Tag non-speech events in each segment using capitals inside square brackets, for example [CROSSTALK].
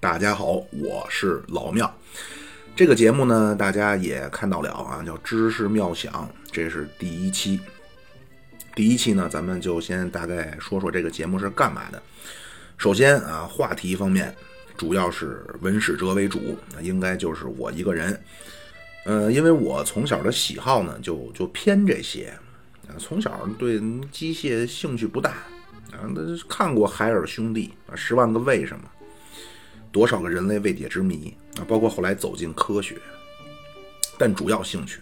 大家好，我是老庙。这个节目呢，大家也看到了啊，叫知识妙想，这是第一期。第一期呢，咱们就先大概说说这个节目是干嘛的。首先啊，话题方面主要是文史哲为主，应该就是我一个人。呃，因为我从小的喜好呢，就就偏这些啊，从小对机械兴趣不大啊，那看过海尔兄弟啊，十万个为什么。多少个人类未解之谜啊！包括后来走进科学，但主要兴趣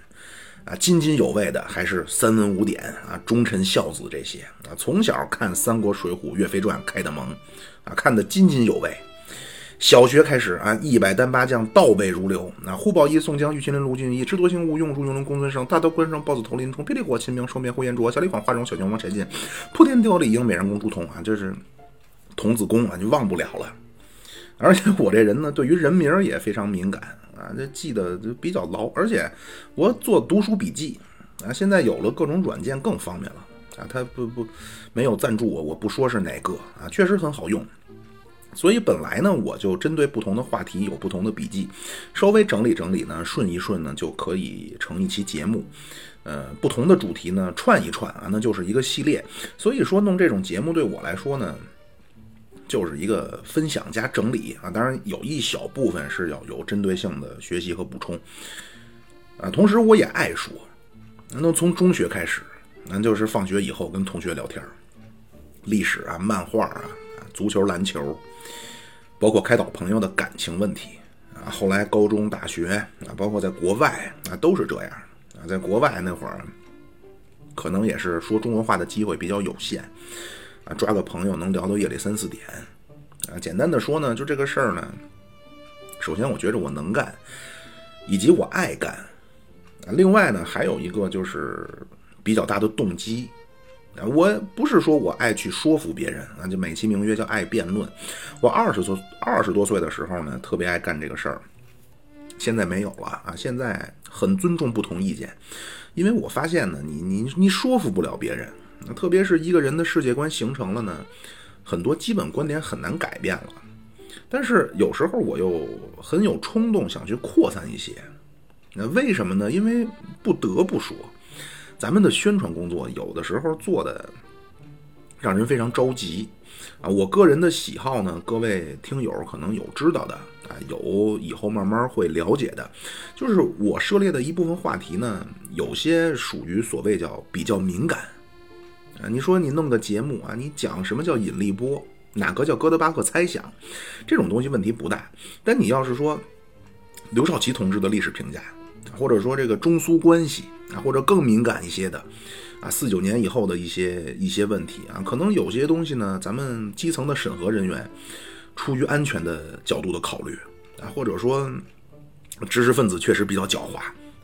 啊，津津有味的还是三文五典啊、忠臣孝子这些啊。从小看《三国》《水浒》《岳飞传》开的蒙啊，看得津津有味。小学开始啊，一百单八将倒背如流啊，胡宝义、宋江、玉麒麟、卢俊义、智多星吴用、朱云龙、公孙胜、大刀关胜、豹子头林冲、霹雳火、秦明、双面呼延灼、小李广、花荣、小将王柴进、铺天雕李应、美人公朱仝啊，这是童子功啊，就忘不了了。而且我这人呢，对于人名也非常敏感啊，这记得就比较牢。而且我做读书笔记啊，现在有了各种软件更方便了啊。他不不没有赞助我，我不说是哪个啊，确实很好用。所以本来呢，我就针对不同的话题有不同的笔记，稍微整理整理呢，顺一顺呢，就可以成一期节目。呃，不同的主题呢，串一串啊，那就是一个系列。所以说弄这种节目对我来说呢。就是一个分享加整理啊，当然有一小部分是要有针对性的学习和补充啊。同时我也爱说，那从中学开始，那就是放学以后跟同学聊天历史啊、漫画啊、足球、篮球，包括开导朋友的感情问题啊。后来高中、大学啊，包括在国外啊，都是这样啊。在国外那会儿，可能也是说中文话的机会比较有限。啊，抓个朋友能聊到夜里三四点，啊，简单的说呢，就这个事儿呢，首先我觉着我能干，以及我爱干，啊，另外呢还有一个就是比较大的动机，我不是说我爱去说服别人，啊，就美其名曰叫爱辩论。我二十多二十多岁的时候呢，特别爱干这个事儿，现在没有了啊，现在很尊重不同意见，因为我发现呢，你你你说服不了别人。特别是一个人的世界观形成了呢，很多基本观点很难改变了。但是有时候我又很有冲动想去扩散一些。那为什么呢？因为不得不说，咱们的宣传工作有的时候做的让人非常着急啊。我个人的喜好呢，各位听友可能有知道的啊，有以后慢慢会了解的，就是我涉猎的一部分话题呢，有些属于所谓叫比较敏感。啊，你说你弄个节目啊，你讲什么叫引力波，哪个叫哥德巴赫猜想，这种东西问题不大。但你要是说刘少奇同志的历史评价，或者说这个中苏关系啊，或者更敏感一些的啊，四九年以后的一些一些问题啊，可能有些东西呢，咱们基层的审核人员出于安全的角度的考虑啊，或者说知识分子确实比较狡猾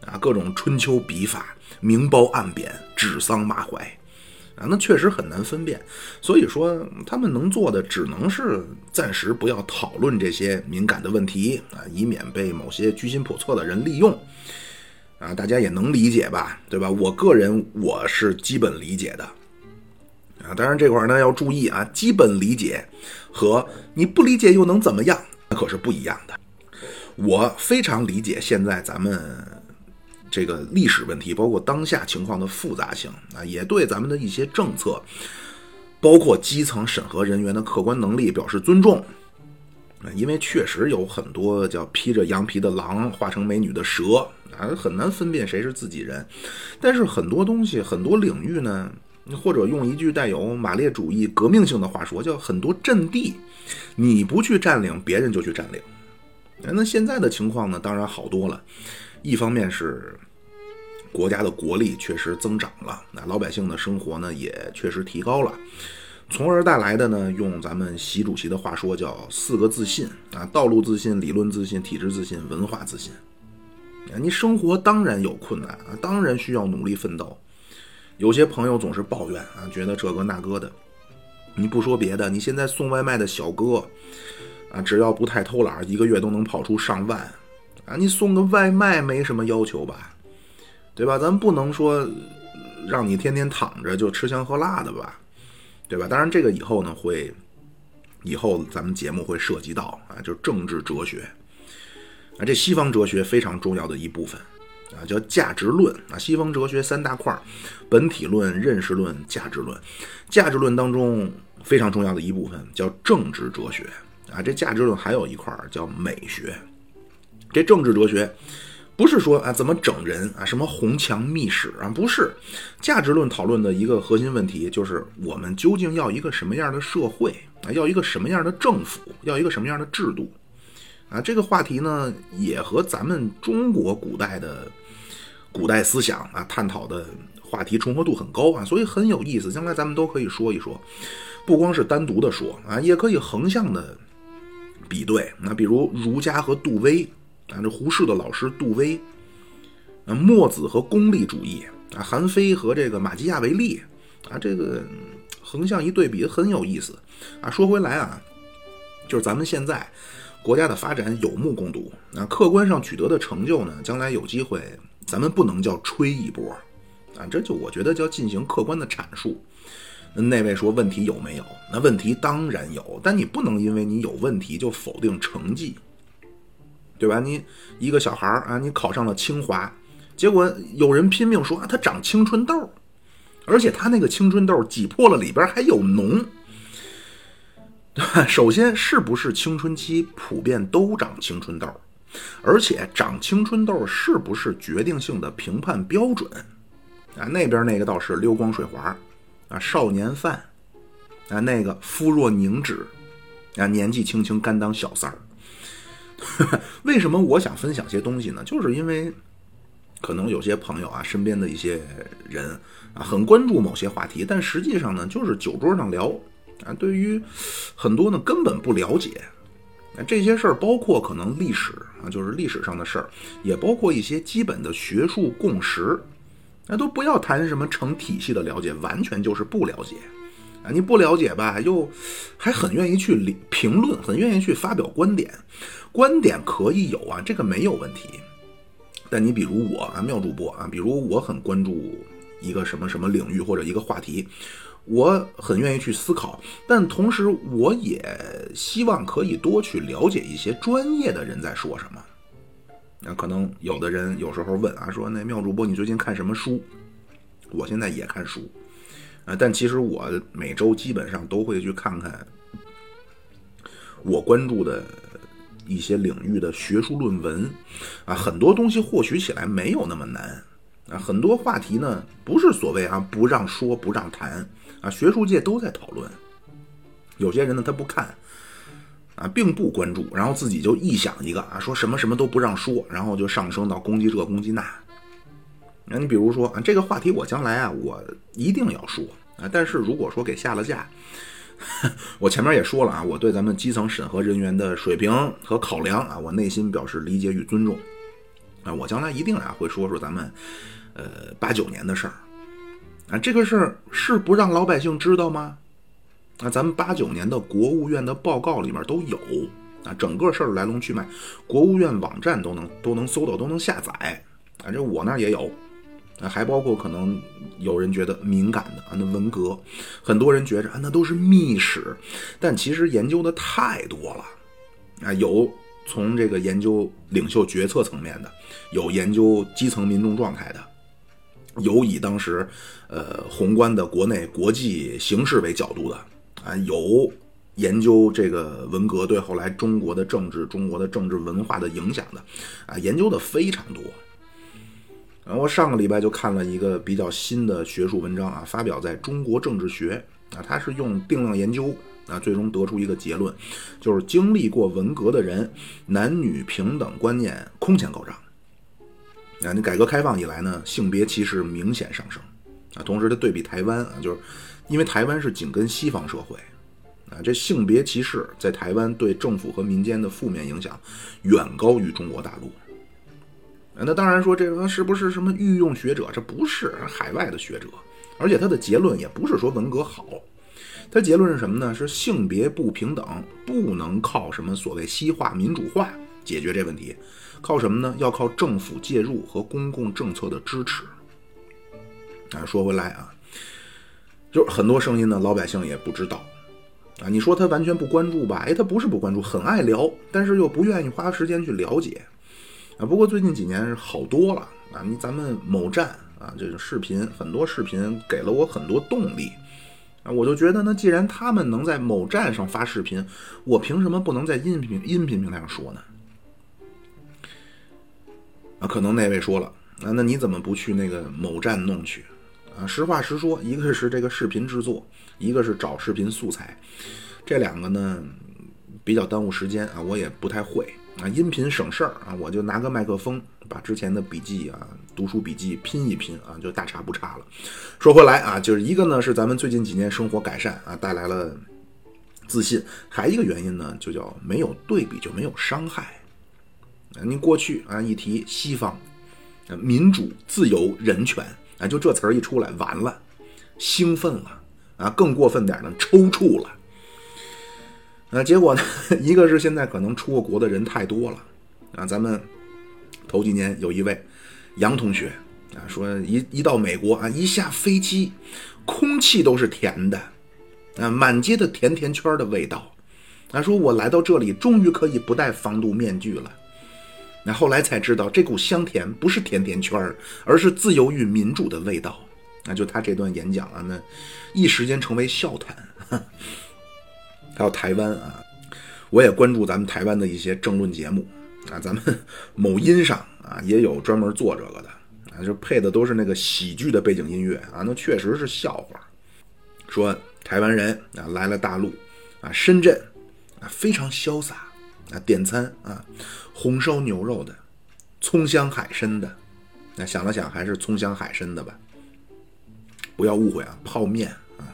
啊，各种春秋笔法明褒暗贬，指桑骂槐。啊，那确实很难分辨，所以说他们能做的只能是暂时不要讨论这些敏感的问题啊，以免被某些居心叵测的人利用。啊，大家也能理解吧，对吧？我个人我是基本理解的。啊，当然这块呢要注意啊，基本理解和你不理解又能怎么样？那可是不一样的。我非常理解现在咱们。这个历史问题，包括当下情况的复杂性啊，也对咱们的一些政策，包括基层审核人员的客观能力表示尊重啊，因为确实有很多叫披着羊皮的狼化成美女的蛇啊，很难分辨谁是自己人。但是很多东西、很多领域呢，或者用一句带有马列主义革命性的话说，叫很多阵地，你不去占领，别人就去占领。那现在的情况呢，当然好多了。一方面是国家的国力确实增长了，那老百姓的生活呢也确实提高了，从而带来的呢，用咱们习主席的话说叫四个自信啊：道路自信、理论自信、体制自信、文化自信。你生活当然有困难啊，当然需要努力奋斗。有些朋友总是抱怨啊，觉得这个那个的。你不说别的，你现在送外卖的小哥啊，只要不太偷懒，一个月都能跑出上万。啊，你送个外卖没什么要求吧，对吧？咱不能说让你天天躺着就吃香喝辣的吧？对吧？当然，这个以后呢会，以后咱们节目会涉及到啊，就政治哲学啊，这西方哲学非常重要的一部分啊，叫价值论啊。西方哲学三大块：本体论、认识论、价值论。价值论当中非常重要的一部分叫政治哲学啊。这价值论还有一块叫美学。这政治哲学。不是说啊怎么整人啊什么红墙密室啊不是，价值论讨论的一个核心问题就是我们究竟要一个什么样的社会啊要一个什么样的政府要一个什么样的制度啊这个话题呢也和咱们中国古代的古代思想啊探讨的话题重合度很高啊所以很有意思将来咱们都可以说一说，不光是单独的说啊也可以横向的比对那比如儒家和杜威。啊，这胡适的老师杜威，啊，墨子和功利主义，啊，韩非和这个马基亚维利，啊，这个横向一对比很有意思。啊，说回来啊，就是咱们现在国家的发展有目共睹，啊，客观上取得的成就呢，将来有机会，咱们不能叫吹一波，啊，这就我觉得叫进行客观的阐述。那位说问题有没有？那问题当然有，但你不能因为你有问题就否定成绩。对吧？你一个小孩儿啊，你考上了清华，结果有人拼命说啊，他长青春痘，而且他那个青春痘挤破了里边还有脓。对 [LAUGHS] 首先，是不是青春期普遍都长青春痘？而且长青春痘是不是决定性的评判标准？啊，那边那个倒是溜光水滑，啊，少年犯，啊，那个肤若凝脂，啊，年纪轻轻甘当小三儿。[LAUGHS] 为什么我想分享些东西呢？就是因为可能有些朋友啊，身边的一些人啊，很关注某些话题，但实际上呢，就是酒桌上聊啊，对于很多呢根本不了解。这些事儿包括可能历史啊，就是历史上的事儿，也包括一些基本的学术共识。那都不要谈什么成体系的了解，完全就是不了解啊！你不了解吧，又还很愿意去评论，很愿意去发表观点。观点可以有啊，这个没有问题。但你比如我啊，妙主播啊，比如我很关注一个什么什么领域或者一个话题，我很愿意去思考，但同时我也希望可以多去了解一些专业的人在说什么。那可能有的人有时候问啊，说那妙主播你最近看什么书？我现在也看书啊，但其实我每周基本上都会去看看我关注的。一些领域的学术论文，啊，很多东西获取起来没有那么难，啊，很多话题呢不是所谓啊不让说不让谈，啊，学术界都在讨论。有些人呢他不看，啊，并不关注，然后自己就臆想一个啊，说什么什么都不让说，然后就上升到攻击这攻击那。那你比如说啊，这个话题我将来啊我一定要说啊，但是如果说给下了架。[LAUGHS] 我前面也说了啊，我对咱们基层审核人员的水平和考量啊，我内心表示理解与尊重啊。我将来一定啊会说说咱们呃八九年的事儿啊，这个事儿是不让老百姓知道吗？啊，咱们八九年的国务院的报告里面都有啊，整个事儿来龙去脉，国务院网站都能都能搜到，都能下载啊，这我那儿也有。啊，还包括可能有人觉得敏感的啊，那文革，很多人觉着啊，那都是秘史，但其实研究的太多了啊，有从这个研究领袖决策层面的，有研究基层民众状态的，有以当时呃宏观的国内国际形势为角度的啊，有研究这个文革对后来中国的政治、中国的政治文化的影响的啊，研究的非常多。然后我上个礼拜就看了一个比较新的学术文章啊，发表在中国政治学啊，它是用定量研究啊，最终得出一个结论，就是经历过文革的人，男女平等观念空前高涨啊。你改革开放以来呢，性别歧视明显上升啊。同时，它对比台湾啊，就是因为台湾是紧跟西方社会啊，这性别歧视在台湾对政府和民间的负面影响远高于中国大陆。啊那当然说这个是不是什么御用学者？这不是海外的学者，而且他的结论也不是说文革好，他结论是什么呢？是性别不平等不能靠什么所谓西化民主化解决这问题，靠什么呢？要靠政府介入和公共政策的支持。啊，说回来啊，就是很多声音呢，老百姓也不知道啊。你说他完全不关注吧？哎，他不是不关注，很爱聊，但是又不愿意花时间去了解啊。不过最近几年是好多了啊。你咱们某站啊，这个视频很多视频给了我很多动力啊。我就觉得呢，既然他们能在某站上发视频，我凭什么不能在音频音频平台上说呢？可能那位说了啊，那你怎么不去那个某站弄去？啊，实话实说，一个是这个视频制作，一个是找视频素材，这两个呢比较耽误时间啊，我也不太会啊。音频省事儿啊，我就拿个麦克风，把之前的笔记啊、读书笔记拼一拼啊，就大差不差了。说回来啊，就是一个呢是咱们最近几年生活改善啊，带来了自信，还一个原因呢，就叫没有对比就没有伤害。您，过去啊一提西方，民主、自由、人权。啊，就这词儿一出来，完了，兴奋了啊！更过分点呢，抽搐了。啊，结果呢，[LAUGHS] 一个是现在可能出过国的人太多了啊。咱们头几年有一位杨同学啊，说一一到美国啊，一下飞机，空气都是甜的啊，满街的甜甜圈的味道。他说我来到这里，终于可以不戴防毒面具了。那后来才知道，这股香甜不是甜甜圈儿，而是自由与民主的味道。那就他这段演讲啊，那一时间成为笑谈。[LAUGHS] 还有台湾啊，我也关注咱们台湾的一些政论节目啊，咱们 [LAUGHS] 某音上啊也有专门做这个的啊，就配的都是那个喜剧的背景音乐啊，那确实是笑话。说台湾人啊来了大陆啊，深圳啊非常潇洒啊，点餐啊。红烧牛肉的，葱香海参的，那想了想还是葱香海参的吧。不要误会啊，泡面啊，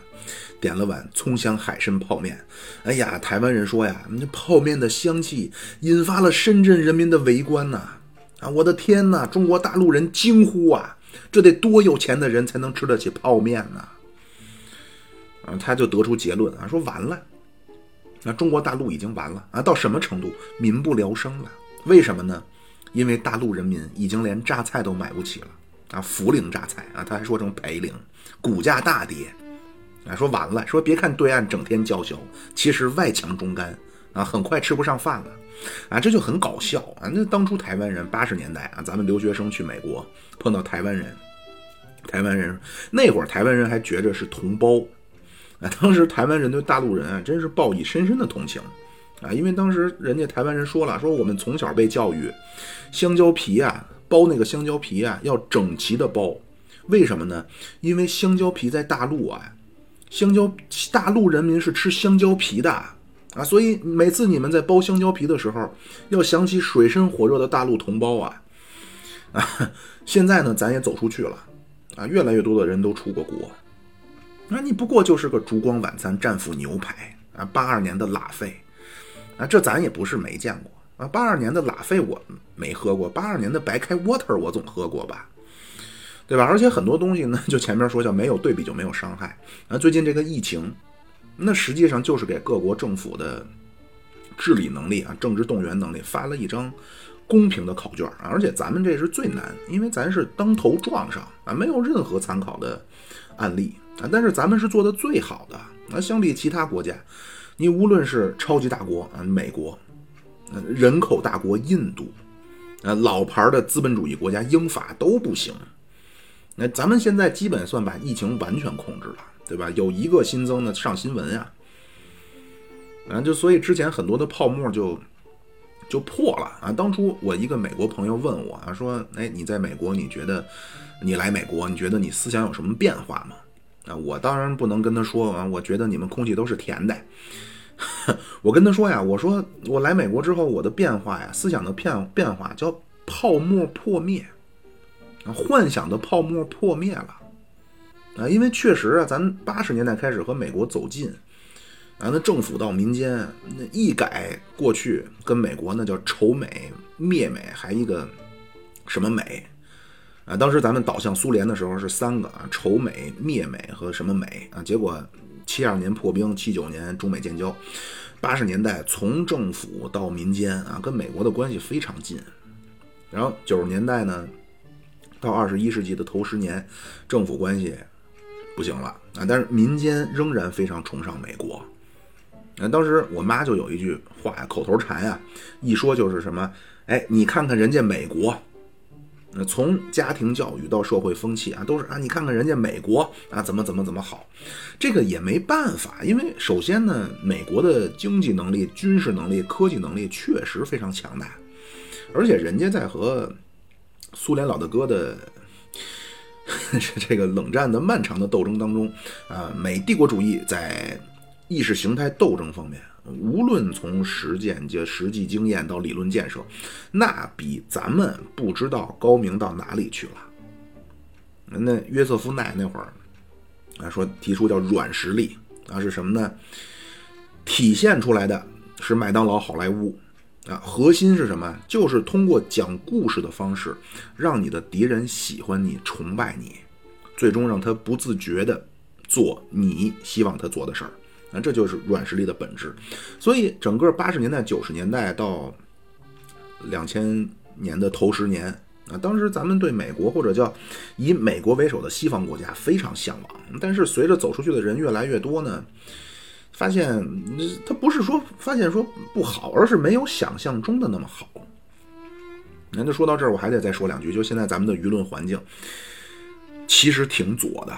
点了碗葱香海参泡面。哎呀，台湾人说呀，那泡面的香气引发了深圳人民的围观呐！啊，我的天呐，中国大陆人惊呼啊，这得多有钱的人才能吃得起泡面呢？啊，他就得出结论啊，说完了，那中国大陆已经完了啊，到什么程度，民不聊生了。为什么呢？因为大陆人民已经连榨菜都买不起了啊！涪陵榨菜啊，他还说成涪陵，股价大跌啊！说完了，说别看对岸整天叫嚣，其实外强中干啊，很快吃不上饭了啊！这就很搞笑啊！那当初台湾人八十年代啊，咱们留学生去美国碰到台湾人，台湾人那会儿台湾人还觉着是同胞啊，当时台湾人对大陆人啊，真是报以深深的同情。啊，因为当时人家台湾人说了，说我们从小被教育，香蕉皮啊，剥那个香蕉皮啊，要整齐的剥，为什么呢？因为香蕉皮在大陆啊，香蕉大陆人民是吃香蕉皮的啊，所以每次你们在剥香蕉皮的时候，要想起水深火热的大陆同胞啊，啊，现在呢，咱也走出去了啊，越来越多的人都出过国，那你不过就是个烛光晚餐战斧牛排啊，八二年的拉菲。啊，这咱也不是没见过啊！八二年的拉菲我没喝过，八二年的白开 water 我总喝过吧，对吧？而且很多东西呢，就前面说叫没有对比就没有伤害。啊，最近这个疫情，那实际上就是给各国政府的治理能力啊、政治动员能力发了一张公平的考卷啊！而且咱们这是最难，因为咱是当头撞上啊，没有任何参考的案例啊，但是咱们是做的最好的啊，相比其他国家。你无论是超级大国啊，美国，人口大国印度，啊，老牌的资本主义国家英法都不行。那咱们现在基本算把疫情完全控制了，对吧？有一个新增的上新闻呀，啊，就所以之前很多的泡沫就就破了啊。当初我一个美国朋友问我啊，说，哎，你在美国，你觉得你来美国，你觉得你思想有什么变化吗？啊，我当然不能跟他说啊，我觉得你们空气都是甜的。[LAUGHS] 我跟他说呀，我说我来美国之后，我的变化呀，思想的变变化叫泡沫破灭，啊，幻想的泡沫破灭了，啊，因为确实啊，咱八十年代开始和美国走近，啊，那政府到民间，那一改过去跟美国那叫仇美灭美，还一个什么美，啊，当时咱们倒向苏联的时候是三个啊，仇美灭美和什么美啊，结果。七二年破冰，七九年中美建交，八十年代从政府到民间啊，跟美国的关系非常近。然后九十年代呢，到二十一世纪的头十年，政府关系不行了啊！但是民间仍然非常崇尚美国。那当时我妈就有一句话呀，口头禅呀，一说就是什么，哎，你看看人家美国，那从家庭教育到社会风气啊，都是啊，你看看人家美国啊，怎么怎么怎么好。这个也没办法，因为首先呢，美国的经济能力、军事能力、科技能力确实非常强大，而且人家在和苏联老大哥的。[LAUGHS] 这个冷战的漫长的斗争当中，啊，美帝国主义在意识形态斗争方面，无论从实践就实际经验到理论建设，那比咱们不知道高明到哪里去了。那约瑟夫奈那会儿啊，说提出叫软实力啊，是什么呢？体现出来的是麦当劳、好莱坞。啊，核心是什么？就是通过讲故事的方式，让你的敌人喜欢你、崇拜你，最终让他不自觉的做你希望他做的事儿。那这就是软实力的本质。所以，整个八十年代、九十年代到两千年的头十年啊，当时咱们对美国或者叫以美国为首的西方国家非常向往。但是，随着走出去的人越来越多呢？发现他不是说发现说不好，而是没有想象中的那么好。那就说到这儿，我还得再说两句。就现在咱们的舆论环境，其实挺左的。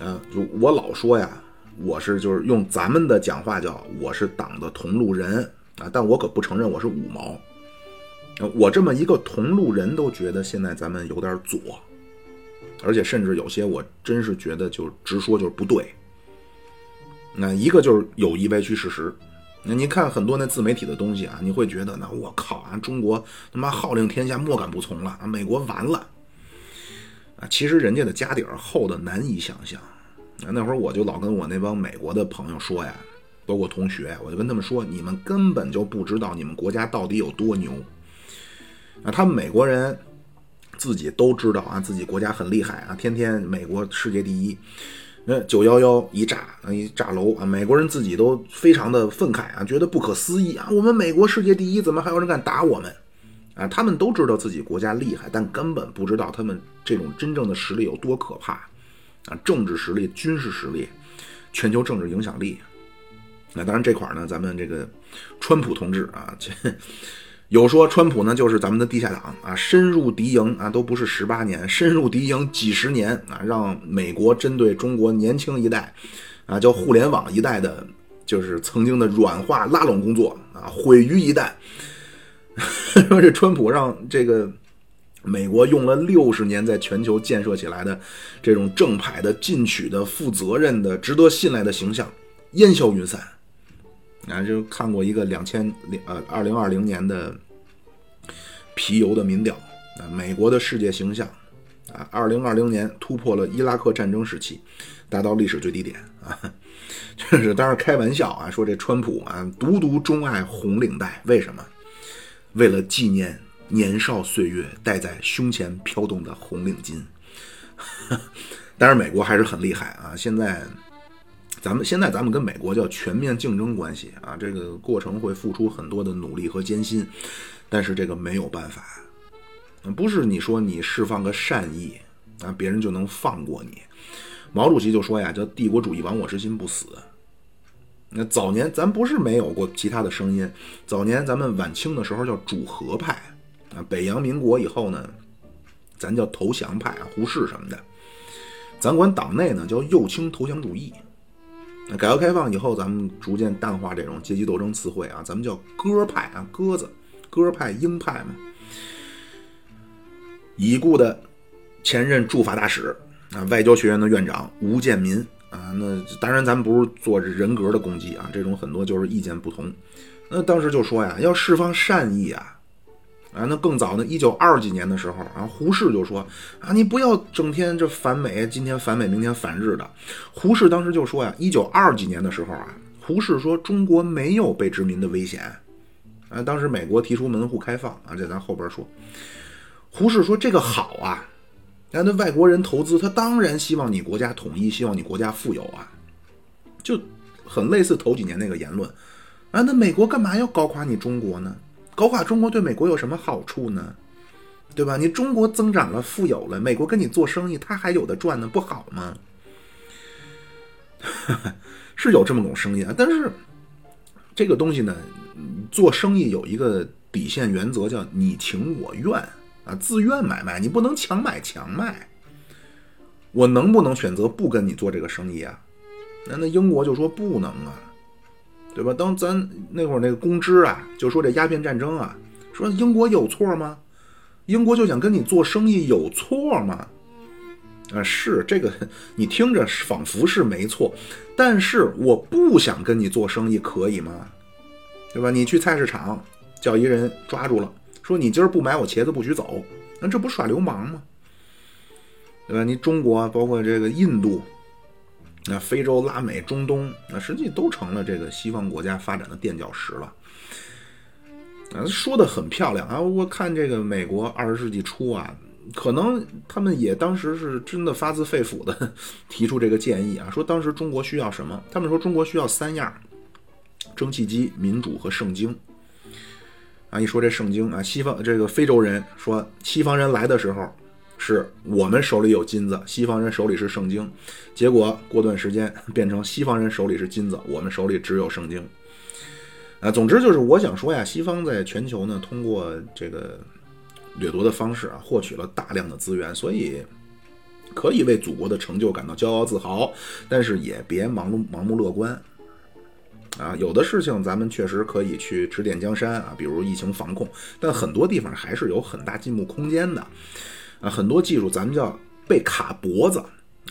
嗯，就我老说呀，我是就是用咱们的讲话叫我是党的同路人啊，但我可不承认我是五毛。我这么一个同路人都觉得现在咱们有点左，而且甚至有些我真是觉得就直说就是不对。那一个就是有意歪曲事实，那你看很多那自媒体的东西啊，你会觉得那我靠啊，中国他妈号令天下，莫敢不从了啊，美国完了啊！其实人家的家底儿厚的难以想象。那会儿我就老跟我那帮美国的朋友说呀，包括同学，我就跟他们说，你们根本就不知道你们国家到底有多牛啊！他们美国人自己都知道啊，自己国家很厉害啊，天天美国世界第一。那九幺幺一炸，一炸楼啊！美国人自己都非常的愤慨啊，觉得不可思议啊！我们美国世界第一，怎么还有人敢打我们？啊，他们都知道自己国家厉害，但根本不知道他们这种真正的实力有多可怕啊！政治实力、军事实力、全球政治影响力。那当然这块呢，咱们这个川普同志啊，这。有说川普呢，就是咱们的地下党啊，深入敌营啊，都不是十八年，深入敌营几十年啊，让美国针对中国年轻一代，啊，叫互联网一代的，就是曾经的软化拉拢工作啊，毁于一旦。[LAUGHS] 说这川普让这个美国用了六十年在全球建设起来的这种正派的、进取的、负责任的、值得信赖的形象烟消云散。啊，就看过一个两千零呃二零二零年的皮尤的民调啊，美国的世界形象啊，二零二零年突破了伊拉克战争时期，达到历史最低点啊，[LAUGHS] 就是当然开玩笑啊，说这川普啊，独独钟爱红领带，为什么？为了纪念年少岁月戴在胸前飘动的红领巾。[LAUGHS] 但是美国还是很厉害啊，现在。咱们现在咱们跟美国叫全面竞争关系啊，这个过程会付出很多的努力和艰辛，但是这个没有办法，不是你说你释放个善意啊，别人就能放过你。毛主席就说呀，叫帝国主义亡我之心不死。那早年咱不是没有过其他的声音，早年咱们晚清的时候叫主和派啊，北洋民国以后呢，咱叫投降派啊，胡适什么的，咱管党内呢叫右倾投降主义。改革开放以后，咱们逐渐淡化这种阶级斗争词汇啊，咱们叫鸽派啊，鸽子，鸽派、鹰派嘛。已故的前任驻法大使啊，外交学院的院长吴建民啊，那当然咱们不是做人格的攻击啊，这种很多就是意见不同。那当时就说呀，要释放善意啊。啊，那更早呢，一九二几年的时候，啊，胡适就说啊，你不要整天这反美，今天反美，明天反日的。胡适当时就说呀，一九二几年的时候啊，胡适说中国没有被殖民的危险。啊，当时美国提出门户开放啊，这咱后边说。胡适说这个好啊，那那外国人投资，他当然希望你国家统一，希望你国家富有啊，就很类似头几年那个言论。啊，那美国干嘛要搞垮你中国呢？搞垮中国对美国有什么好处呢？对吧？你中国增长了，富有了，美国跟你做生意，他还有的赚呢，不好吗？[LAUGHS] 是有这么种声音啊。但是这个东西呢，做生意有一个底线原则，叫你情我愿啊，自愿买卖，你不能强买强卖。我能不能选择不跟你做这个生意啊？那那英国就说不能啊，对吧？当咱那会儿那个公知啊，就说这鸦片战争啊，说英国有错吗？英国就想跟你做生意有错吗？啊，是这个，你听着仿佛是没错，但是我不想跟你做生意，可以吗？对吧？你去菜市场叫一人抓住了，说你今儿不买我茄子不许走，那这不耍流氓吗？对吧？你中国包括这个印度，那非洲、拉美、中东，那实际都成了这个西方国家发展的垫脚石了。啊，说的很漂亮啊！我看这个美国二十世纪初啊。可能他们也当时是真的发自肺腑的 [LAUGHS] 提出这个建议啊，说当时中国需要什么？他们说中国需要三样：蒸汽机、民主和圣经。啊，一说这圣经啊，西方这个非洲人说，西方人来的时候是我们手里有金子，西方人手里是圣经。结果过段时间 [LAUGHS] 变成西方人手里是金子，我们手里只有圣经。啊，总之就是我想说呀，西方在全球呢，通过这个。掠夺的方式啊，获取了大量的资源，所以可以为祖国的成就感到骄傲自豪，但是也别盲目盲目乐观啊。有的事情咱们确实可以去指点江山啊，比如疫情防控，但很多地方还是有很大进步空间的啊。很多技术咱们叫被卡脖子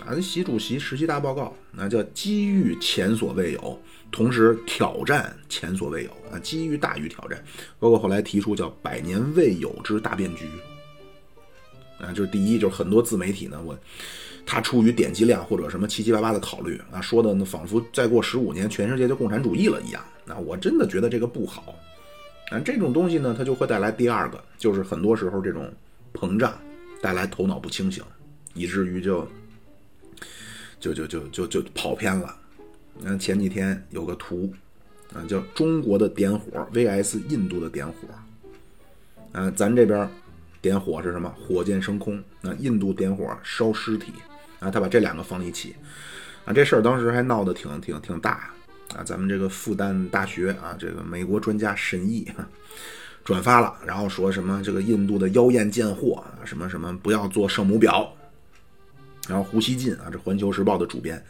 啊。习主席十七大报告那叫机遇前所未有。同时挑战前所未有啊，机遇大于挑战，包括后来提出叫百年未有之大变局啊，就是第一就是很多自媒体呢，我他出于点击量或者什么七七八八的考虑啊，说的呢仿佛再过十五年全世界就共产主义了一样，那我真的觉得这个不好啊，这种东西呢它就会带来第二个，就是很多时候这种膨胀带来头脑不清醒，以至于就就就就就就跑偏了。嗯，前几天有个图，啊，叫中国的点火 vs 印度的点火，啊，咱这边点火是什么？火箭升空。那印度点火烧尸体，啊，他把这两个放一起，啊，这事儿当时还闹得挺挺挺大，啊，咱们这个复旦大学啊，这个美国专家神毅转发了，然后说什么这个印度的妖艳贱货啊，什么什么不要做圣母婊，然后胡锡进啊，这环球时报的主编。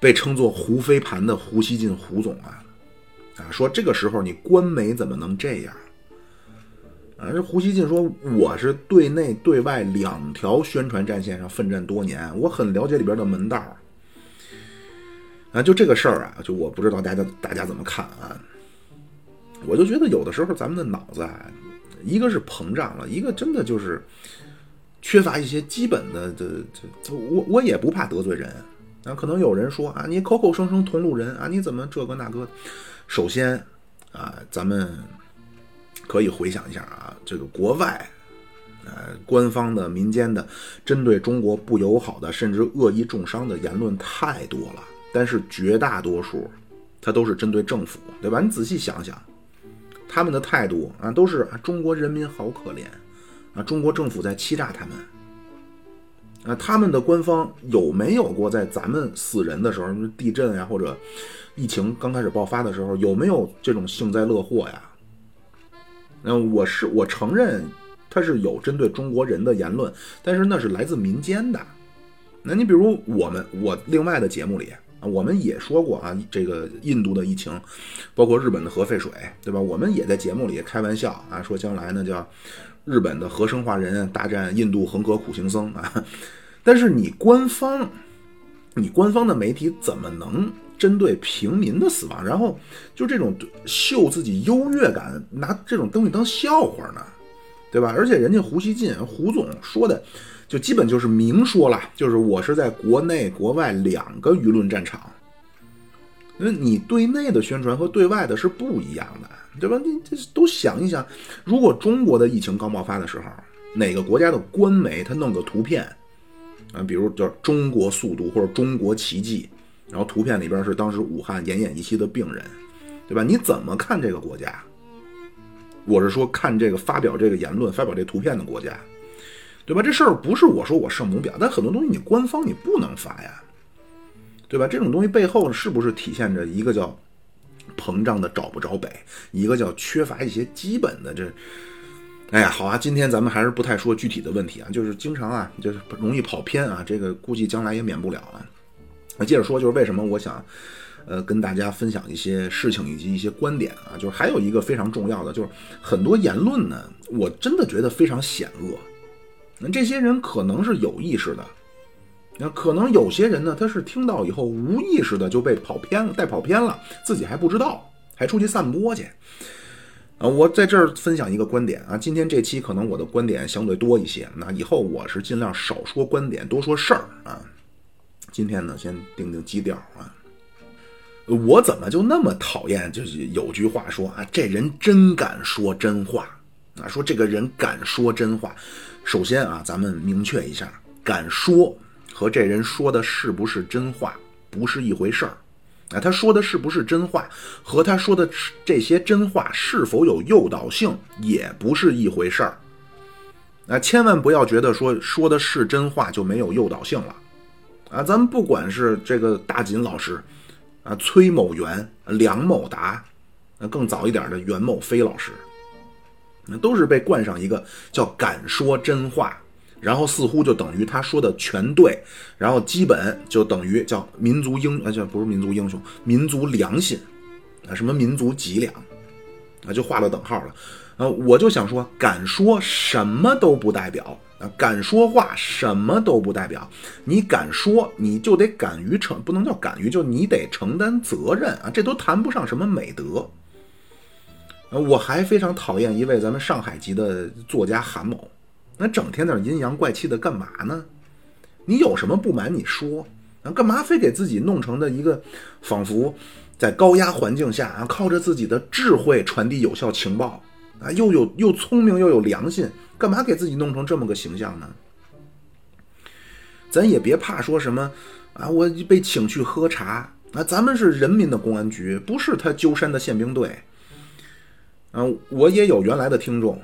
被称作“胡飞盘”的胡锡进胡总啊，啊，说这个时候你官媒怎么能这样？啊，这胡锡进说：“我是对内对外两条宣传战线上奋战多年，我很了解里边的门道。”啊，就这个事儿啊，就我不知道大家大家怎么看啊？我就觉得有的时候咱们的脑子啊，一个是膨胀了，一个真的就是缺乏一些基本的这这，我我也不怕得罪人。那可能有人说啊，你口口声声同路人啊，你怎么这个那个？首先啊，咱们可以回想一下啊，这个国外呃官方的、民间的针对中国不友好的，甚至恶意重伤的言论太多了。但是绝大多数，它都是针对政府，对吧？你仔细想想，他们的态度啊，都是啊中国人民好可怜啊，中国政府在欺诈他们。啊，他们的官方有没有过在咱们死人的时候，地震呀，或者疫情刚开始爆发的时候，有没有这种幸灾乐祸呀？那我是我承认，他是有针对中国人的言论，但是那是来自民间的。那你比如我们，我另外的节目里，我们也说过啊，这个印度的疫情，包括日本的核废水，对吧？我们也在节目里开玩笑啊，说将来呢叫。日本的核生化人大战印度恒河苦行僧啊，但是你官方，你官方的媒体怎么能针对平民的死亡，然后就这种秀自己优越感，拿这种东西当笑话呢？对吧？而且人家胡锡进胡总说的，就基本就是明说了，就是我是在国内国外两个舆论战场，因为你对内的宣传和对外的是不一样的。对吧？你这都想一想，如果中国的疫情刚爆发的时候，哪个国家的官媒他弄个图片啊，比如叫“中国速度”或者“中国奇迹”，然后图片里边是当时武汉奄奄一息的病人，对吧？你怎么看这个国家？我是说看这个发表这个言论、发表这图片的国家，对吧？这事儿不是我说我圣母婊，但很多东西你官方你不能发呀。对吧？这种东西背后是不是体现着一个叫膨胀的找不着北，一个叫缺乏一些基本的这？哎呀，好啊，今天咱们还是不太说具体的问题啊，就是经常啊，就是容易跑偏啊，这个估计将来也免不了啊。那接着说，就是为什么我想呃跟大家分享一些事情以及一些观点啊，就是还有一个非常重要的，就是很多言论呢，我真的觉得非常险恶。那这些人可能是有意识的。那可能有些人呢，他是听到以后无意识的就被跑偏了，带跑偏了，自己还不知道，还出去散播去。啊，我在这儿分享一个观点啊，今天这期可能我的观点相对多一些，那以后我是尽量少说观点，多说事儿啊。今天呢，先定定基调啊。我怎么就那么讨厌？就是有句话说啊，这人真敢说真话啊，说这个人敢说真话。首先啊，咱们明确一下，敢说。和这人说的是不是真话不是一回事儿，啊，他说的是不是真话，和他说的这些真话是否有诱导性也不是一回事儿，啊，千万不要觉得说说的是真话就没有诱导性了，啊，咱们不管是这个大锦老师，啊，崔某元、梁某达，那更早一点的袁某飞老师，都是被冠上一个叫敢说真话。然后似乎就等于他说的全对，然后基本就等于叫民族英，啊，这不是民族英雄，民族良心，啊，什么民族脊梁，啊，就画了等号了。呃，我就想说，敢说什么都不代表啊，敢说话什么都不代表。你敢说，你就得敢于承，不能叫敢于，就你得承担责任啊，这都谈不上什么美德。呃，我还非常讨厌一位咱们上海籍的作家韩某。那整天那阴阳怪气的干嘛呢？你有什么不满你说，啊，干嘛非给自己弄成的一个仿佛在高压环境下啊，靠着自己的智慧传递有效情报啊，又有又聪明又有良心，干嘛给自己弄成这么个形象呢？咱也别怕说什么啊，我被请去喝茶啊，咱们是人民的公安局，不是他鸠山的宪兵队。嗯，我也有原来的听众。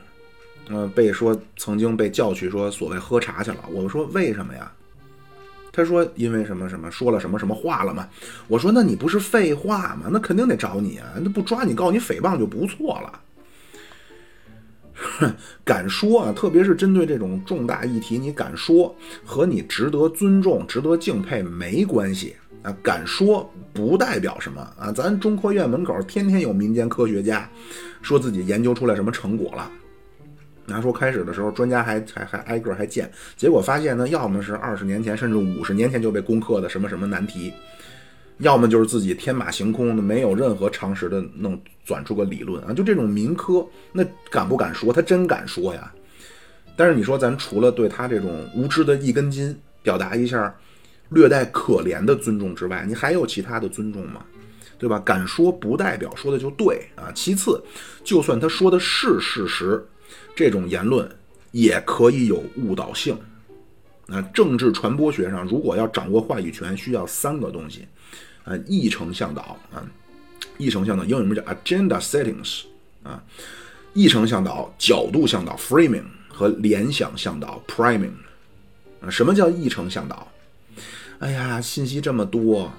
嗯，被说曾经被叫去说所谓喝茶去了。我说为什么呀？他说因为什么什么说了什么什么话了嘛。我说那你不是废话吗？那肯定得找你啊！那不抓你告你诽谤就不错了。[LAUGHS] 敢说啊，特别是针对这种重大议题，你敢说和你值得尊重、值得敬佩没关系啊。敢说不代表什么啊。咱中科院门口天天有民间科学家说自己研究出来什么成果了。拿说开始的时候，专家还还还挨个还见，结果发现呢，要么是二十年前甚至五十年前就被攻克的什么什么难题，要么就是自己天马行空的，没有任何常识的弄转出个理论啊，就这种民科，那敢不敢说？他真敢说呀！但是你说咱除了对他这种无知的一根筋表达一下略带可怜的尊重之外，你还有其他的尊重吗？对吧？敢说不代表说的就对啊。其次，就算他说的是事实。这种言论也可以有误导性。那政治传播学上，如果要掌握话语权，需要三个东西，啊，议程向导啊，议程向导，英文名叫 agenda settings 啊，议程向导、角度向导 framing 和联想向导 priming 啊。什么叫议程向导？哎呀，信息这么多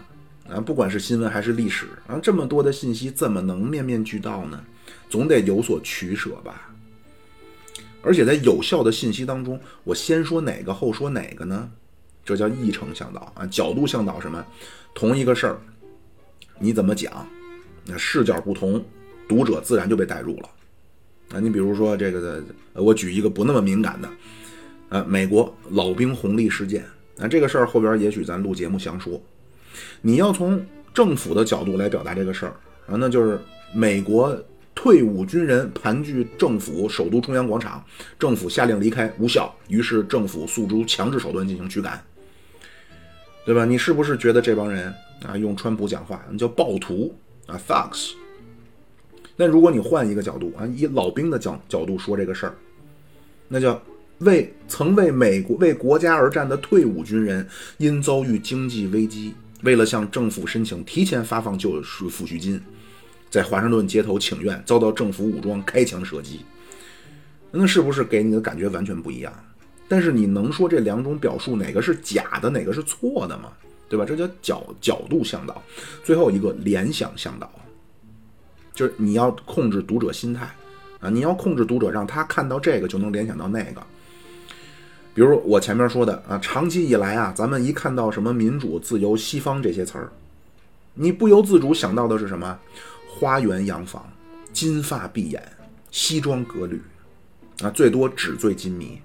啊，不管是新闻还是历史啊，这么多的信息怎么能面面俱到呢？总得有所取舍吧。而且在有效的信息当中，我先说哪个后说哪个呢？这叫议程向导啊，角度向导什么？同一个事儿，你怎么讲？那视角不同，读者自然就被带入了。啊，你比如说这个的，我举一个不那么敏感的，啊，美国老兵红利事件。那，这个事儿后边也许咱录节目详说。你要从政府的角度来表达这个事儿啊，那就是美国。退伍军人盘踞政府首都中央广场，政府下令离开无效，于是政府诉诸强制手段进行驱赶，对吧？你是不是觉得这帮人啊，用川普讲话，那叫暴徒啊，thugs？那如果你换一个角度啊，以老兵的角角度说这个事儿，那叫为曾为美国为国家而战的退伍军人，因遭遇经济危机，为了向政府申请提前发放救赎抚恤金。在华盛顿街头请愿，遭到政府武装开枪射击，那是不是给你的感觉完全不一样？但是你能说这两种表述哪个是假的，哪个是错的吗？对吧？这叫角角度向导。最后一个联想向导，就是你要控制读者心态啊，你要控制读者，让他看到这个就能联想到那个。比如我前面说的啊，长期以来啊，咱们一看到什么民主、自由、西方这些词儿，你不由自主想到的是什么？花园洋房、金发碧眼、西装革履啊，最多纸醉金迷。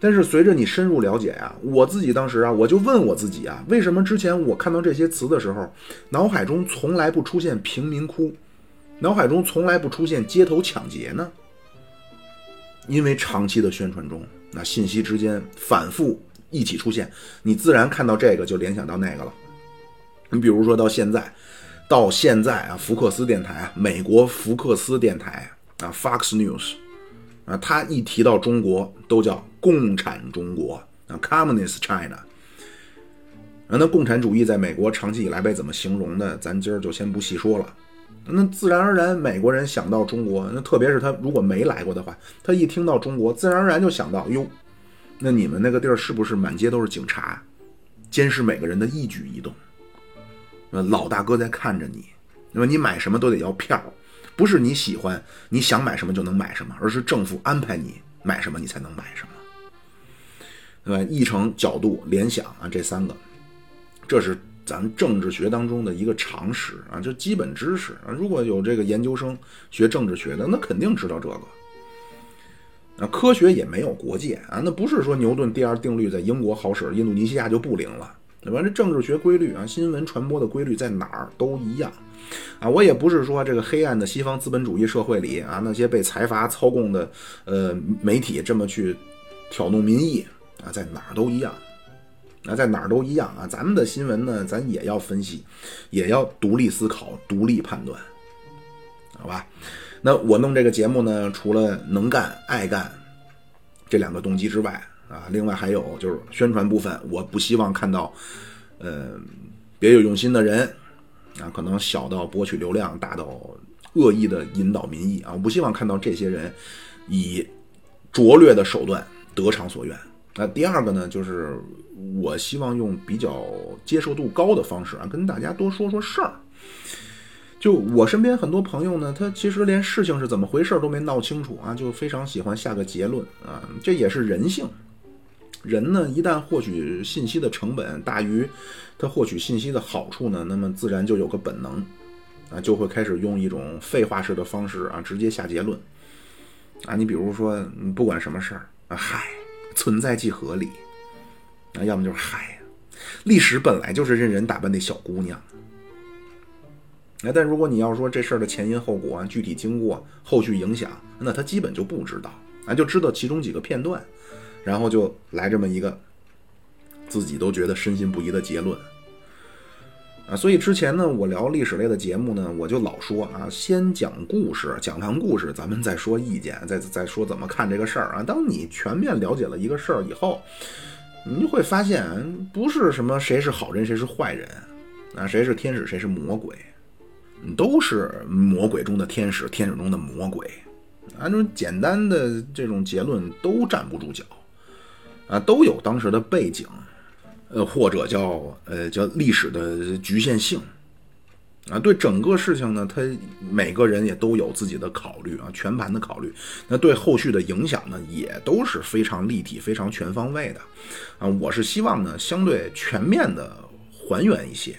但是随着你深入了解呀，我自己当时啊，我就问我自己啊，为什么之前我看到这些词的时候，脑海中从来不出现贫民窟，脑海中从来不出现街头抢劫呢？因为长期的宣传中，那信息之间反复一起出现，你自然看到这个就联想到那个了。你比如说到现在，到现在啊，福克斯电台啊，美国福克斯电台啊，Fox News。啊，他一提到中国，都叫共产中国啊，Communist China。那共产主义在美国长期以来被怎么形容的，咱今儿就先不细说了。那自然而然，美国人想到中国，那特别是他如果没来过的话，他一听到中国，自然而然就想到哟，那你们那个地儿是不是满街都是警察，监视每个人的一举一动？呃，老大哥在看着你，那么你买什么都得要票。不是你喜欢你想买什么就能买什么，而是政府安排你买什么，你才能买什么，对吧？议程、角度、联想啊，这三个，这是咱政治学当中的一个常识啊，就基本知识啊。如果有这个研究生学政治学的，那肯定知道这个。啊，科学也没有国界啊，那不是说牛顿第二定律在英国好使，印度尼西亚就不灵了，对吧？这政治学规律啊，新闻传播的规律在哪儿都一样。啊，我也不是说这个黑暗的西方资本主义社会里啊，那些被财阀操控的呃媒体这么去挑动民意啊，在哪儿都一样，那，在哪儿都一样啊。咱们的新闻呢，咱也要分析，也要独立思考、独立判断，好吧？那我弄这个节目呢，除了能干、爱干这两个动机之外啊，另外还有就是宣传部分，我不希望看到呃别有用心的人。啊，可能小到博取流量，大到恶意的引导民意啊！我不希望看到这些人以拙劣的手段得偿所愿。那第二个呢，就是我希望用比较接受度高的方式啊，跟大家多说说事儿。就我身边很多朋友呢，他其实连事情是怎么回事都没闹清楚啊，就非常喜欢下个结论啊，这也是人性。人呢，一旦获取信息的成本大于他获取信息的好处呢，那么自然就有个本能，啊，就会开始用一种废话式的方式啊，直接下结论。啊，你比如说，不管什么事儿啊，嗨，存在即合理，啊，要么就是嗨，历史本来就是任人打扮的小姑娘。那，但如果你要说这事儿的前因后果啊、具体经过、后续影响，那他基本就不知道，啊，就知道其中几个片段。然后就来这么一个自己都觉得深信不疑的结论啊！所以之前呢，我聊历史类的节目呢，我就老说啊，先讲故事，讲完故事，咱们再说意见，再再说怎么看这个事儿啊。当你全面了解了一个事儿以后，你就会发现，不是什么谁是好人谁是坏人啊，谁是天使谁是魔鬼，都是魔鬼中的天使，天使中的魔鬼，按照简单的这种结论都站不住脚。啊，都有当时的背景，呃，或者叫呃叫历史的局限性，啊，对整个事情呢，他每个人也都有自己的考虑啊，全盘的考虑。那对后续的影响呢，也都是非常立体、非常全方位的，啊，我是希望呢，相对全面的还原一些，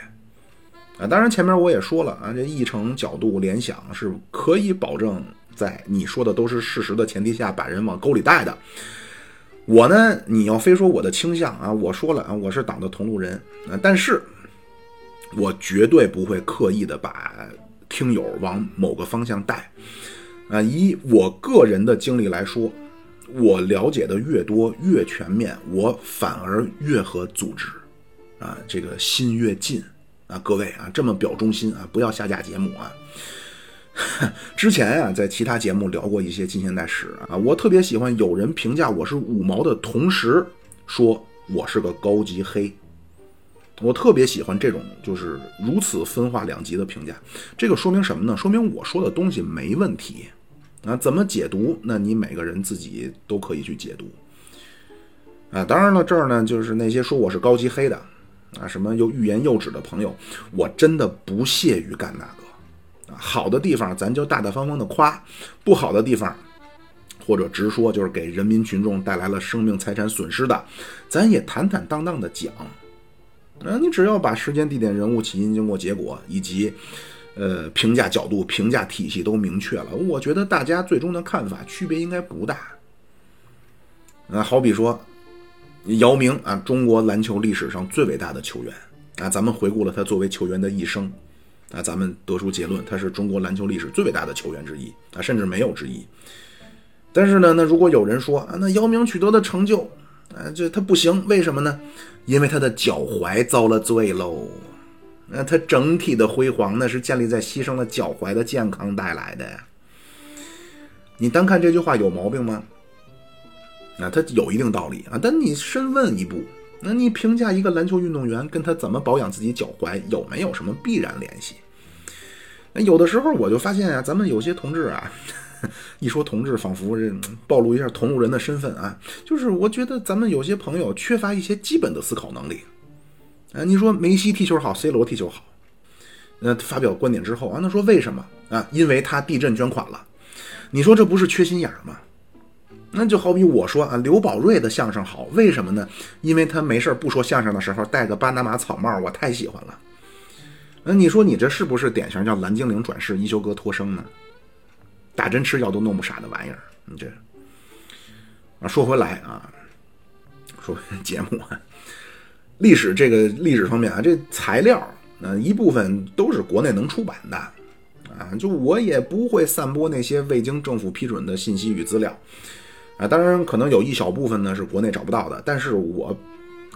啊，当然前面我也说了啊，这议程、角度、联想是可以保证在你说的都是事实的前提下，把人往沟里带的。我呢，你要非说我的倾向啊，我说了啊，我是党的同路人啊，但是，我绝对不会刻意的把听友往某个方向带啊。以我个人的经历来说，我了解的越多越全面，我反而越和组织啊这个心越近啊。各位啊，这么表忠心啊，不要下架节目啊。[LAUGHS] 之前啊，在其他节目聊过一些近现代史啊，我特别喜欢有人评价我是五毛的同时，说我是个高级黑。我特别喜欢这种就是如此分化两极的评价。这个说明什么呢？说明我说的东西没问题啊。怎么解读？那你每个人自己都可以去解读啊。当然了，这儿呢，就是那些说我是高级黑的啊，什么又欲言又止的朋友，我真的不屑于干那。好的地方咱就大大方方的夸，不好的地方或者直说就是给人民群众带来了生命财产损失的，咱也坦坦荡荡的讲。啊，你只要把时间、地点、人物、起因、经过、结果以及呃评价角度、评价体系都明确了，我觉得大家最终的看法区别应该不大。啊，好比说。姚明啊，中国篮球历史上最伟大的球员啊！咱们回顾了他作为球员的一生那，咱们得出结论，他是中国篮球历史最伟大的球员之一啊，甚至没有之一。但是呢，那如果有人说啊，那姚明取得的成就啊，这他不行，为什么呢？因为他的脚踝遭了罪喽。那他整体的辉煌，那是建立在牺牲了脚踝的健康带来的呀。你单看这句话有毛病吗？那他有一定道理啊，但你深问一步，那你评价一个篮球运动员跟他怎么保养自己脚踝有没有什么必然联系？有的时候我就发现啊，咱们有些同志啊，[LAUGHS] 一说同志，仿佛这暴露一下同路人的身份啊，就是我觉得咱们有些朋友缺乏一些基本的思考能力。啊，你说梅西踢球好，C 罗踢球好，那发表观点之后啊，那说为什么啊？因为他地震捐款了，你说这不是缺心眼吗？那就好比我说啊，刘宝瑞的相声好，为什么呢？因为他没事不说相声的时候戴个巴拿马草帽，我太喜欢了。那你说你这是不是典型叫蓝精灵转世一休哥托生呢？打针吃药都弄不傻的玩意儿，你这啊，说回来啊，说回节目啊，[LAUGHS] 历史这个历史方面啊，这材料那一部分都是国内能出版的啊，就我也不会散播那些未经政府批准的信息与资料。啊，当然可能有一小部分呢是国内找不到的，但是我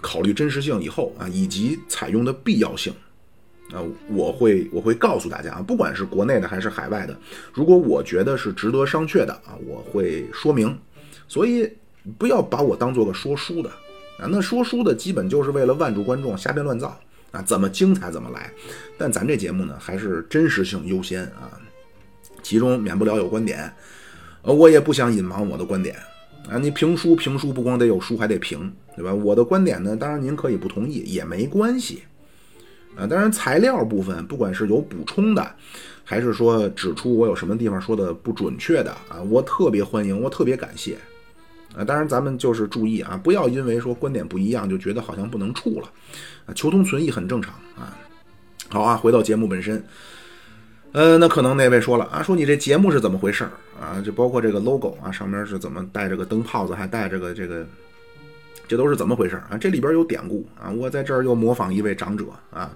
考虑真实性以后啊，以及采用的必要性，啊，我会我会告诉大家啊，不管是国内的还是海外的，如果我觉得是值得商榷的啊，我会说明。所以不要把我当做个说书的啊，那说书的基本就是为了万众观众瞎编乱造啊，怎么精彩怎么来。但咱这节目呢，还是真实性优先啊，其中免不了有观点，呃，我也不想隐瞒我的观点。啊，你评书评书不光得有书，还得评，对吧？我的观点呢，当然您可以不同意也没关系。啊，当然材料部分，不管是有补充的，还是说指出我有什么地方说的不准确的啊，我特别欢迎，我特别感谢。啊，当然咱们就是注意啊，不要因为说观点不一样就觉得好像不能处了。啊，求同存异很正常啊。好啊，回到节目本身。呃，那可能那位说了啊，说你这节目是怎么回事啊？就包括这个 logo 啊，上面是怎么带着个灯泡子，还带着个这个，这都是怎么回事啊？这里边有典故啊，我在这儿又模仿一位长者啊，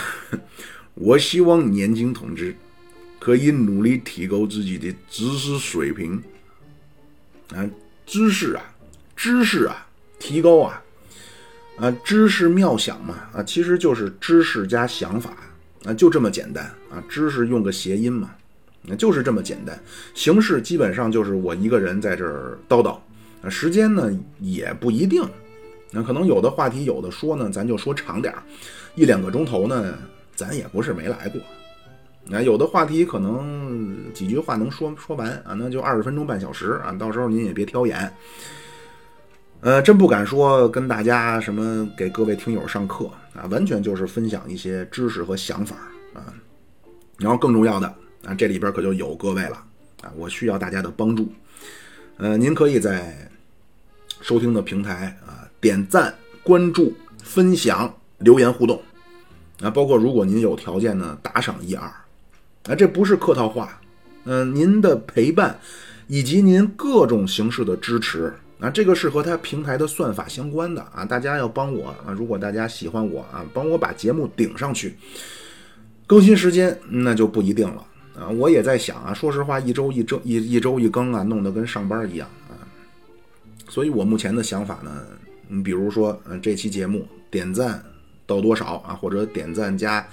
[LAUGHS] 我希望年轻同志可以努力提高自己的知识水平啊，知识啊，知识啊，提高啊，啊，知识妙想嘛啊，其实就是知识加想法。啊，就这么简单啊！知识用个谐音嘛，那就是这么简单。形式基本上就是我一个人在这儿叨叨，啊，时间呢也不一定，那可能有的话题有的说呢，咱就说长点儿，一两个钟头呢，咱也不是没来过。那有的话题可能几句话能说说完啊，那就二十分钟半小时啊，到时候您也别挑眼。呃，真不敢说跟大家什么给各位听友上课啊，完全就是分享一些知识和想法啊。然后更重要的啊，这里边可就有各位了啊，我需要大家的帮助。呃，您可以在收听的平台啊点赞、关注、分享、留言互动啊，包括如果您有条件呢，打赏一二啊，这不是客套话。嗯，您的陪伴以及您各种形式的支持。啊，这个是和它平台的算法相关的啊，大家要帮我啊，如果大家喜欢我啊，帮我把节目顶上去，更新时间那就不一定了啊。我也在想啊，说实话，一周一周一一周一更啊，弄得跟上班一样啊。所以我目前的想法呢，你比如说，嗯，这期节目点赞到多少啊，或者点赞加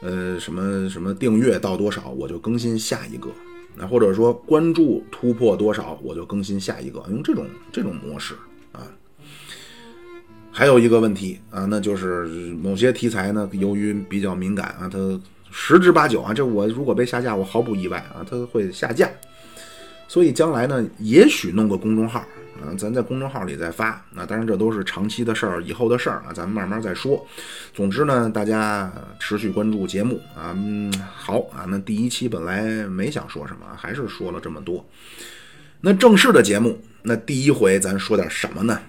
呃什么什么订阅到多少，我就更新下一个。那或者说关注突破多少，我就更新下一个，用这种这种模式啊。还有一个问题啊，那就是某些题材呢，由于比较敏感啊，它十之八九啊，这我如果被下架，我毫不意外啊，它会下架。所以将来呢，也许弄个公众号咱在公众号里再发。那当然这都是长期的事儿，以后的事儿啊，咱们慢慢再说。总之呢，大家持续关注节目啊。嗯，好啊，那第一期本来没想说什么，还是说了这么多。那正式的节目，那第一回咱说点什么呢？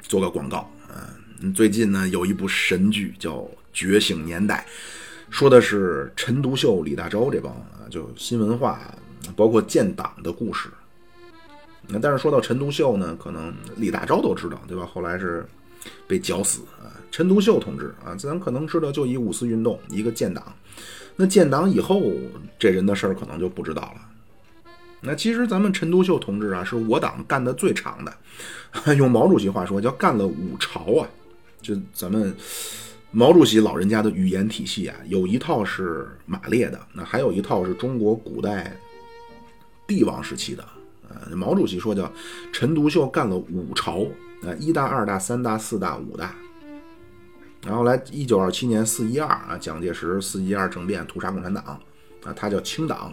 做个广告啊，最近呢有一部神剧叫《觉醒年代》，说的是陈独秀、李大钊这帮啊，就新文化，包括建党的故事。那但是说到陈独秀呢，可能李大钊都知道，对吧？后来是被绞死啊。陈独秀同志啊，咱可能知道就一五四运动，一个建党。那建党以后，这人的事儿可能就不知道了。那其实咱们陈独秀同志啊，是我党干的最长的，[LAUGHS] 用毛主席话说叫干了五朝啊。就咱们毛主席老人家的语言体系啊，有一套是马列的，那还有一套是中国古代帝王时期的。呃，毛主席说叫陈独秀干了五朝呃，一大、二大、三大、四大、五大。然后来一九二七年四一二啊，蒋介石四一二政变屠杀共产党啊，他叫清党。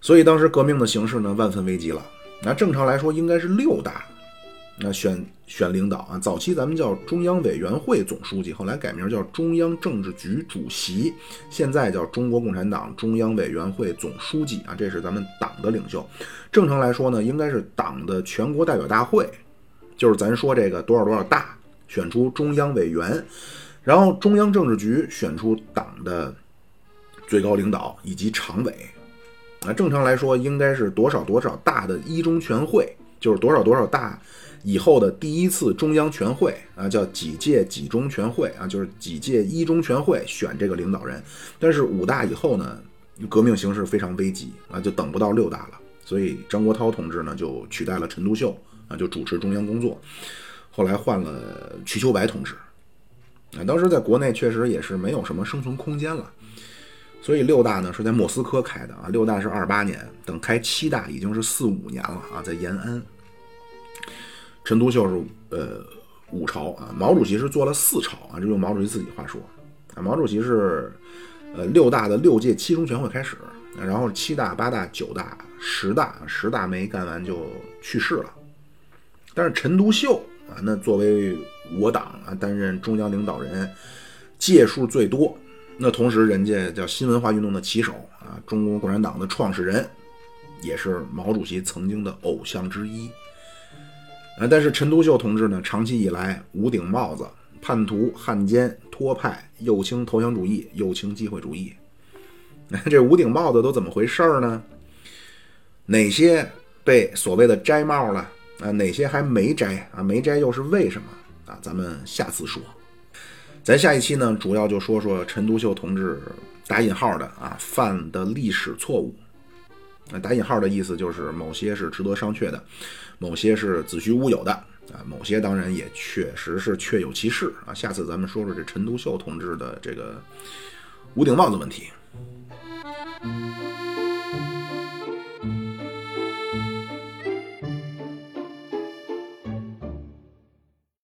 所以当时革命的形势呢，万分危机了。那正常来说应该是六大，那选选领导啊。早期咱们叫中央委员会总书记，后来改名叫中央政治局主席，现在叫中国共产党中央委员会总书记啊。这是咱们党的领袖。正常来说呢，应该是党的全国代表大会，就是咱说这个多少多少大，选出中央委员，然后中央政治局选出党的最高领导以及常委。那正常来说，应该是多少多少大的一中全会，就是多少多少大以后的第一次中央全会啊，叫几届几中全会啊，就是几届一中全会选这个领导人。但是五大以后呢，革命形势非常危急啊，就等不到六大了，所以张国焘同志呢就取代了陈独秀啊，就主持中央工作。后来换了瞿秋白同志啊，当时在国内确实也是没有什么生存空间了。所以六大呢是在莫斯科开的啊，六大是二八年，等开七大已经是四五年了啊，在延安。陈独秀是呃五朝啊，毛主席是做了四朝啊，这用毛主席自己话说啊，毛主席是呃六大的六届七中全会开始，然后七大、八大、九大、十大，十大没干完就去世了。但是陈独秀啊，那作为我党啊担任中央领导人，届数最多。那同时，人家叫新文化运动的旗手啊，中国共产党的创始人，也是毛主席曾经的偶像之一。啊，但是陈独秀同志呢，长期以来无顶帽子，叛徒、汉奸、托派，右倾投降主义，右倾机会主义。[LAUGHS] 这无顶帽子都怎么回事呢？哪些被所谓的摘帽了啊？哪些还没摘啊？没摘又是为什么啊？咱们下次说。咱下一期呢，主要就说说陈独秀同志打引号的啊犯的历史错误。那打引号的意思就是某些是值得商榷的，某些是子虚乌有的，啊，某些当然也确实是确有其事，啊，下次咱们说说这陈独秀同志的这个吴顶帽子问题。